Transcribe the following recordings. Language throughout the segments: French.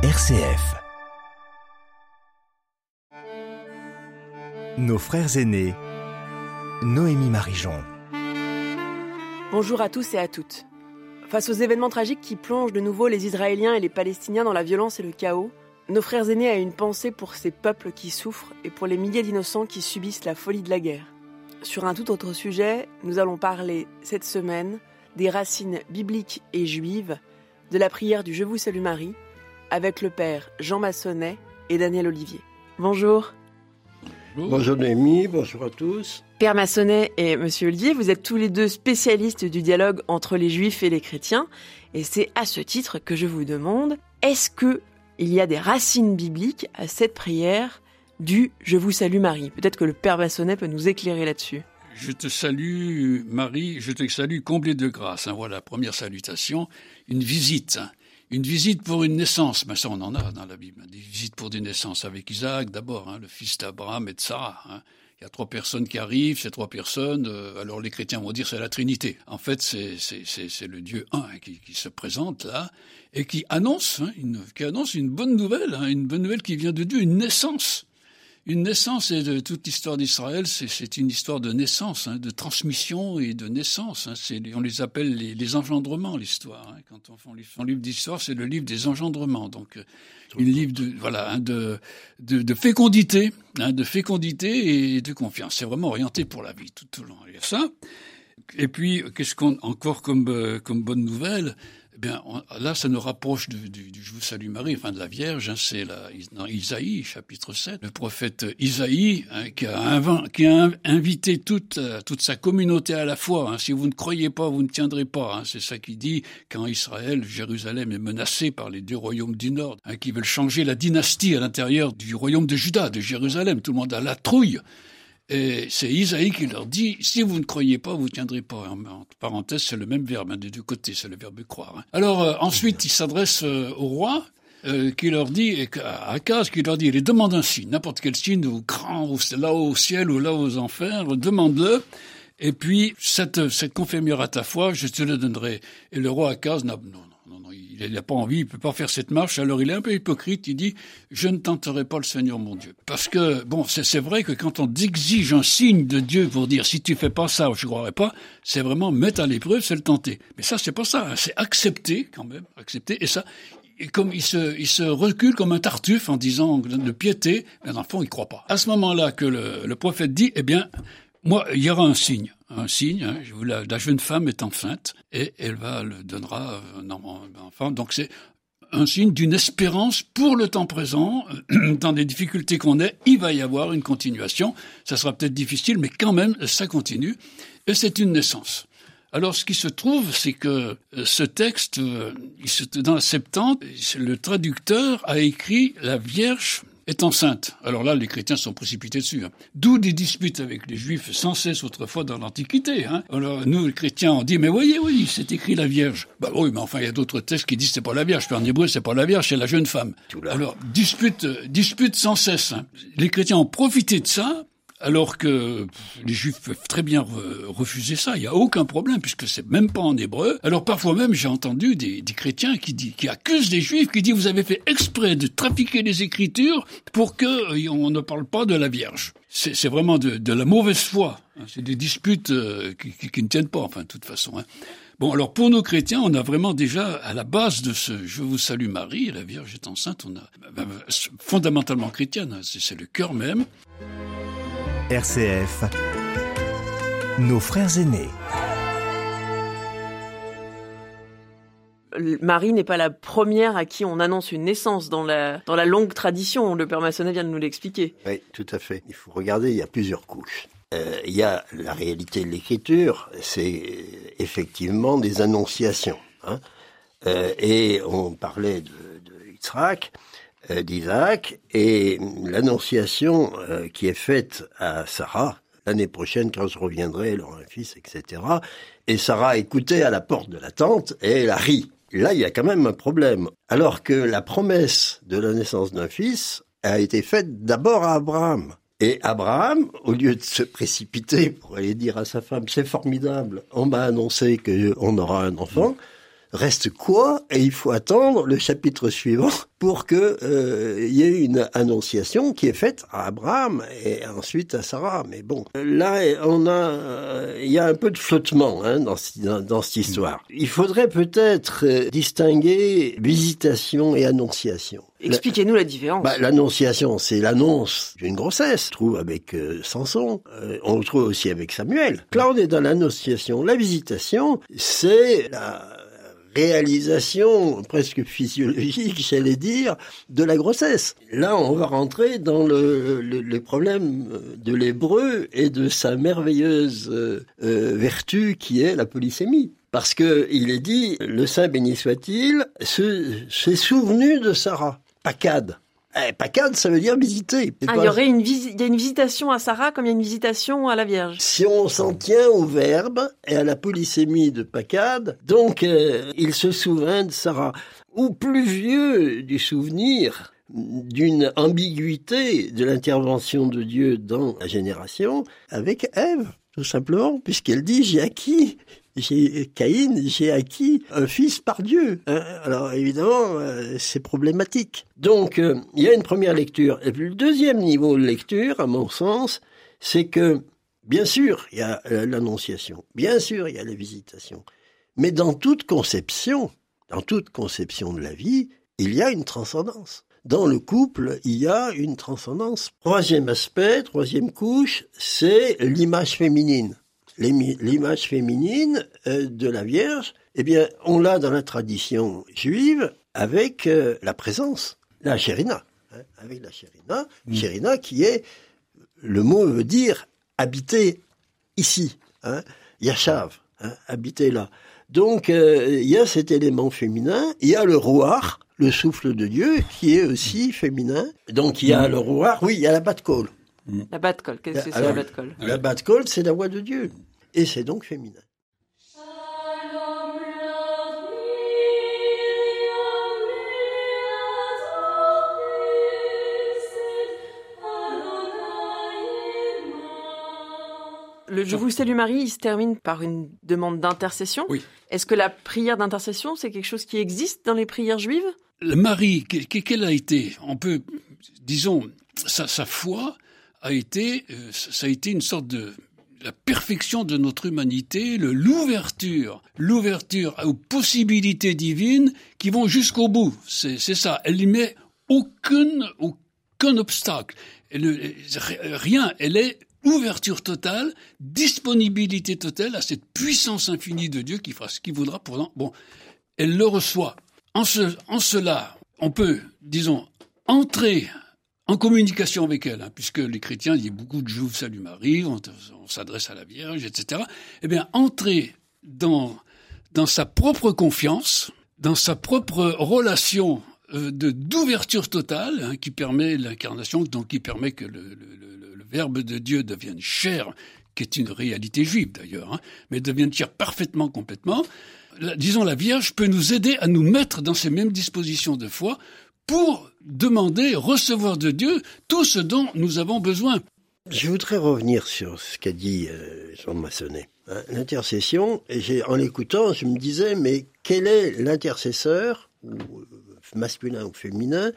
RCF. Nos frères aînés. Noémie Marijon. Bonjour à tous et à toutes. Face aux événements tragiques qui plongent de nouveau les Israéliens et les Palestiniens dans la violence et le chaos, nos frères aînés ont une pensée pour ces peuples qui souffrent et pour les milliers d'innocents qui subissent la folie de la guerre. Sur un tout autre sujet, nous allons parler cette semaine des racines bibliques et juives de la prière du Je vous salue Marie avec le père Jean Massonnet et Daniel Olivier. Bonjour. Bonjour Noémie, bonjour à tous. Père Massonnet et Monsieur Olivier, vous êtes tous les deux spécialistes du dialogue entre les juifs et les chrétiens, et c'est à ce titre que je vous demande, est-ce que il y a des racines bibliques à cette prière du Je vous salue Marie? Peut-être que le Père Massonnet peut nous éclairer là-dessus. Je te salue Marie, je te salue comblée de grâce. Hein, voilà, première salutation, une visite. Une visite pour une naissance, mais ça on en a dans la Bible, des visites pour des naissances avec Isaac d'abord, hein, le fils d'Abraham et de Sarah. Hein. Il y a trois personnes qui arrivent, ces trois personnes, euh, alors les chrétiens vont dire c'est la Trinité. En fait, c'est le Dieu un qui, qui, se présente là et qui annonce, hein, une, qui annonce une bonne nouvelle, hein, une bonne nouvelle qui vient de Dieu, une naissance. Une naissance, et de toute l'histoire d'Israël, c'est une histoire de naissance, hein, de transmission et de naissance. Hein. on les appelle les, les engendrements, l'histoire. Hein. Quand on fait un livre d'histoire, c'est le livre des engendrements. Donc, euh, une livre de voilà hein, de, de, de, fécondité, hein, de fécondité et de confiance. C'est vraiment orienté pour la vie tout, le long. Il y a ça. Et puis, qu'est-ce qu'on encore comme euh, comme bonne nouvelle eh bien, là, ça nous rapproche du, Je vous salue Marie, enfin de la Vierge. Hein, c'est dans Isaïe, chapitre 7, le prophète Isaïe hein, qui, a invité toute, euh, toute sa communauté à la foi. Hein, si vous ne croyez pas, vous ne tiendrez pas. Hein, c'est ça qu'il dit quand Israël, Jérusalem est menacé par les deux royaumes du Nord, qui veulent changer la dynastie à l'intérieur du royaume de Juda, de Jérusalem. Tout le monde a la trouille. Et c'est Isaïe qui leur dit, si vous ne croyez pas, vous tiendrez pas. En parenthèse, c'est le même verbe, hein, des deux côtés, c'est le verbe croire. Hein. Alors euh, ensuite, il s'adresse euh, au roi, euh, qui leur dit, à Akaz, qui leur dit, il demande un signe, n'importe quel signe, ou grand, ou là au ciel, ou là aux enfers, demande-le. Et puis, cette, cette confirmera ta foi, je te le donnerai. Et le roi Akaz n'a, non, non, il n'a pas envie, il peut pas faire cette marche. Alors il est un peu hypocrite. Il dit je ne tenterai pas le Seigneur mon Dieu, parce que bon, c'est vrai que quand on exige un signe de Dieu pour dire si tu fais pas ça, je ne croirai pas, c'est vraiment mettre à l'épreuve, c'est le tenter. Mais ça c'est pas ça, hein. c'est accepter quand même, accepter. Et ça, comme il se, recule comme un tartuffe en disant de piété, mais dans le fond il croit pas. À ce moment-là que le prophète dit eh bien moi, il y aura un signe, un signe. Hein, la, jeune femme est enceinte et elle va le donnera un enfant. Donc c'est un signe d'une espérance pour le temps présent, dans les difficultés qu'on est, il va y avoir une continuation. Ça sera peut-être difficile, mais quand même, ça continue. Et c'est une naissance. Alors, ce qui se trouve, c'est que euh, ce texte, euh, dans la Septante, le traducteur a écrit la Vierge est enceinte. Alors là, les chrétiens sont précipités dessus. Hein. D'où des disputes avec les juifs sans cesse autrefois dans l'Antiquité. Hein. Alors nous, les chrétiens, on dit, mais voyez, oui, c'est écrit la Vierge. Bah oui, mais enfin, il y a d'autres textes qui disent c'est pas la Vierge. Puis en hébreu, c'est pas la Vierge, c'est la jeune femme. Alors, dispute, dispute sans cesse. Hein. Les chrétiens ont profité de ça alors que les juifs peuvent très bien refuser ça, il n'y a aucun problème, puisque c'est même pas en hébreu. Alors parfois même, j'ai entendu des, chrétiens qui, dit, qui accusent les juifs, qui disent vous avez fait exprès de trafiquer les écritures pour que euh, on ne parle pas de la Vierge. C'est vraiment de, la mauvaise foi. Hein. C'est des disputes euh, qui, ne tiennent pas, enfin, de toute façon. Hein. Bon, alors pour nos chrétiens, on a vraiment déjà à la base de ce Je vous salue Marie, la Vierge est enceinte, on a ben, ben, fondamentalement chrétienne, hein. c'est le cœur même. RCF, nos frères aînés. Marie n'est pas la première à qui on annonce une naissance dans la, dans la longue tradition. Le Père Massonnet vient de nous l'expliquer. Oui, tout à fait. Il faut regarder, il y a plusieurs couches. Euh, il y a la réalité de l'écriture, c'est effectivement des annonciations. Hein. Euh, et on parlait de, de Yitzhak. Euh, d'Isaac et l'annonciation euh, qui est faite à Sarah l'année prochaine quand je reviendrai, elle aura un fils, etc. Et Sarah écoutait à la porte de la tente et elle a ri. Là, il y a quand même un problème. Alors que la promesse de la naissance d'un fils a été faite d'abord à Abraham. Et Abraham, au lieu de se précipiter pour aller dire à sa femme, c'est formidable, on m'a annoncé qu'on aura un enfant, Reste quoi Et il faut attendre le chapitre suivant pour que euh, y ait une annonciation qui est faite à Abraham et ensuite à Sarah. Mais bon, là on a, euh, il y a un peu de flottement hein, dans, dans, dans, cette histoire. Il faudrait peut-être euh, distinguer visitation et annonciation. Expliquez-nous la différence. Bah, l'annonciation, c'est l'annonce d'une grossesse. On trouve avec euh, Samson, euh, on le trouve aussi avec Samuel. Là, on est dans l'annonciation. La visitation, c'est la réalisation presque physiologique, j'allais dire, de la grossesse. Là, on va rentrer dans le, problèmes de l'hébreu et de sa merveilleuse euh, euh, vertu qui est la polysémie. Parce que il est dit, le Saint béni soit-il, s'est souvenu de Sarah. Pacade. Eh, Pacade, ça veut dire visiter. Ah, il y aurait une, y a une visitation à Sarah comme il y a une visitation à la Vierge. Si on s'en tient au verbe et à la polysémie de Pacade, donc euh, il se souvint de Sarah. Ou plus vieux du souvenir d'une ambiguïté de l'intervention de Dieu dans la génération avec Ève, tout simplement, puisqu'elle dit j'ai acquis j'ai Caïn, j'ai acquis un fils par Dieu. Hein. Alors évidemment, euh, c'est problématique. Donc euh, il y a une première lecture. Et puis le deuxième niveau de lecture, à mon sens, c'est que bien sûr il y a euh, l'annonciation, bien sûr il y a la visitation, mais dans toute conception, dans toute conception de la vie, il y a une transcendance. Dans le couple, il y a une transcendance. Troisième aspect, troisième couche, c'est l'image féminine l'image féminine euh, de la Vierge, eh bien, on l'a dans la tradition juive avec euh, la présence, la chérina, hein, avec la chérina, mm. chérina qui est, le mot veut dire habiter ici, hein, yashav, hein, habiter là. Donc, euh, il y a cet élément féminin, il y a le roi, le souffle de Dieu, qui est aussi féminin. Donc, il y a mm. le roi, oui, il y a la batte-colle. La batte-colle, qu'est-ce que c'est la batte-colle La batte-colle, c'est la voix de Dieu et c'est donc féminin. Le Je vous salue Marie, il se termine par une demande d'intercession. Oui. Est-ce que la prière d'intercession, c'est quelque chose qui existe dans les prières juives? Le Marie, quelle a été On peut, disons, sa, sa foi a été, euh, ça a été une sorte de la perfection de notre humanité, l'ouverture, l'ouverture aux possibilités divines qui vont jusqu'au bout. C'est ça. Elle n'y met aucun, aucun obstacle. Elle, rien. Elle est ouverture totale, disponibilité totale à cette puissance infinie de Dieu qui fera ce qu'il voudra pour Bon, elle le reçoit. En, ce, en cela, on peut, disons, entrer en communication avec elle, hein, puisque les chrétiens, a beaucoup de Juifs, salut Marie, on, s'adresse à la Vierge, etc. Eh bien, entrer dans, dans sa propre confiance, dans sa propre relation euh, d'ouverture totale, hein, qui permet l'incarnation, donc qui permet que le, Verbe de Dieu devienne chair, qui est une réalité juive d'ailleurs, hein, mais devienne chair parfaitement, complètement. Disons, la Vierge peut nous aider à nous mettre dans ces mêmes dispositions de foi pour demander, recevoir de Dieu tout ce dont nous avons besoin. Je voudrais revenir sur ce qu'a dit euh, Jean Massonnet. Hein, l'intercession, et en l'écoutant, je me disais, mais quel est l'intercesseur, euh, masculin ou féminin,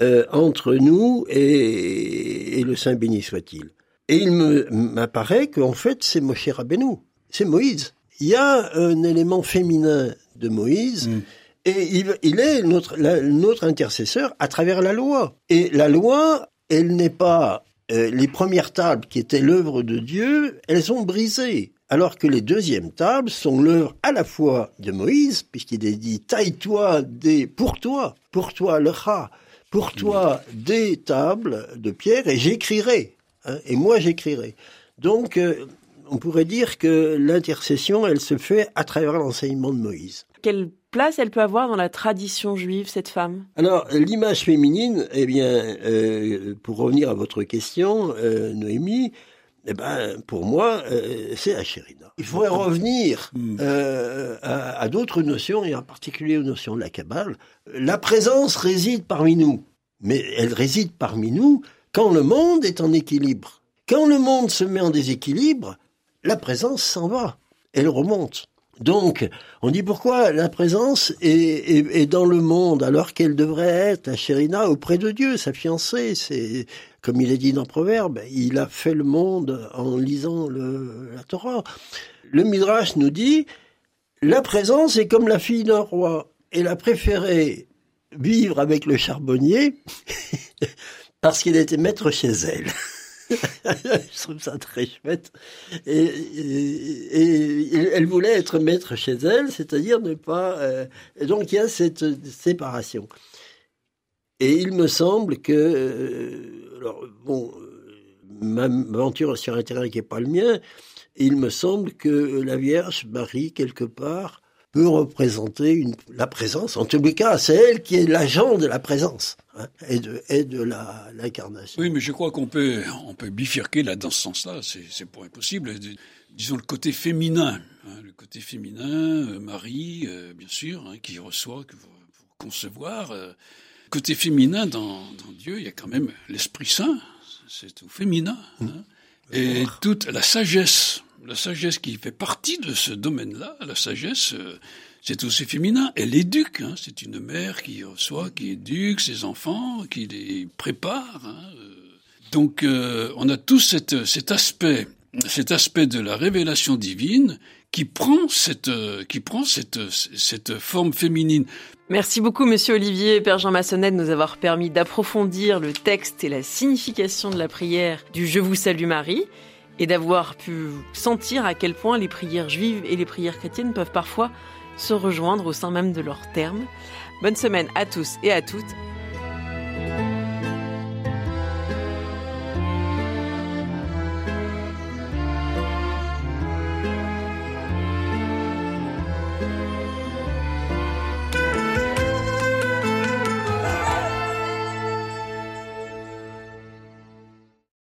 euh, entre nous et, et, le Saint béni soit-il? Et il m'apparaît qu'en fait, c'est Moshe Rabbeinu, c'est Moïse. Il y a un élément féminin de Moïse, mm et il, est notre, notre intercesseur à travers la loi. Et la loi, elle n'est pas euh, les premières tables qui étaient l'œuvre de Dieu, elles sont brisées. Alors que les deuxièmes tables sont l'œuvre à la fois de Moïse, puisqu'il est dit taille-toi des pour toi, pour toi le rat, pour toi des tables de pierre et j'écrirai. Hein, et moi j'écrirai. Donc euh, on pourrait dire que l'intercession, elle se fait à travers l'enseignement de Moïse. Quelle place elle peut avoir dans la tradition juive, cette femme? Alors, l'image féminine, eh bien, euh, pour revenir à votre question, euh, Noémie, eh ben, pour moi, euh, c'est Achérina. Il faudrait revenir hmm. euh, à, à d'autres notions, et en particulier aux notions de la Kabbale. La présence réside parmi nous, mais elle réside parmi nous quand le monde est en équilibre. Quand le monde se met en déséquilibre, la présence s'en va, elle remonte. Donc, on dit pourquoi la présence est, dans le monde alors qu'elle devrait être la chérina auprès de Dieu, sa fiancée. C'est comme il est dit dans Proverbe, il a fait le monde en lisant la Torah. Le Midrash nous dit la présence est comme la fille d'un roi. Elle a préféré vivre avec le charbonnier parce qu'il était maître chez elle. je trouve ça très chouette. Et, elle voulait être maître chez elle, c'est-à-dire ne pas. Euh, donc il y a cette séparation. Et il me semble que, euh, alors bon, ma aventure sur un terrain qui n'est pas le mien, il me semble que la Vierge Marie quelque part peut représenter une, la présence. En tous les cas, c'est elle qui est l'agent de la présence hein, et de, et de l'incarnation. Oui, mais je crois qu'on peut, on peut bifurquer là dans ce sens-là. C'est pour impossible. Disons le côté féminin, hein, le côté féminin, euh, Marie, euh, bien sûr, hein, qui reçoit pour, pour concevoir. Euh, côté féminin dans, dans, Dieu, il y a quand même l'Esprit Saint. C'est tout féminin. Hein, et toute la sagesse la sagesse qui fait partie de ce domaine-là, la sagesse, euh, c'est aussi féminin. Elle éduque. Hein. C'est une mère qui reçoit, qui éduque ses enfants, qui les prépare. Hein. Euh. Donc, euh, on a tout cet, aspect, cet aspect de la révélation divine qui prend cette, qui prend cette, cette forme féminine. Merci beaucoup, Monsieur Olivier Père Jean Massonnet, de nous avoir permis d'approfondir le texte et la signification de la prière du Je vous salue Marie et d'avoir pu sentir à quel point les prières juives et les prières chrétiennes peuvent parfois se rejoindre au sein même de leurs termes. Bonne semaine à tous et à toutes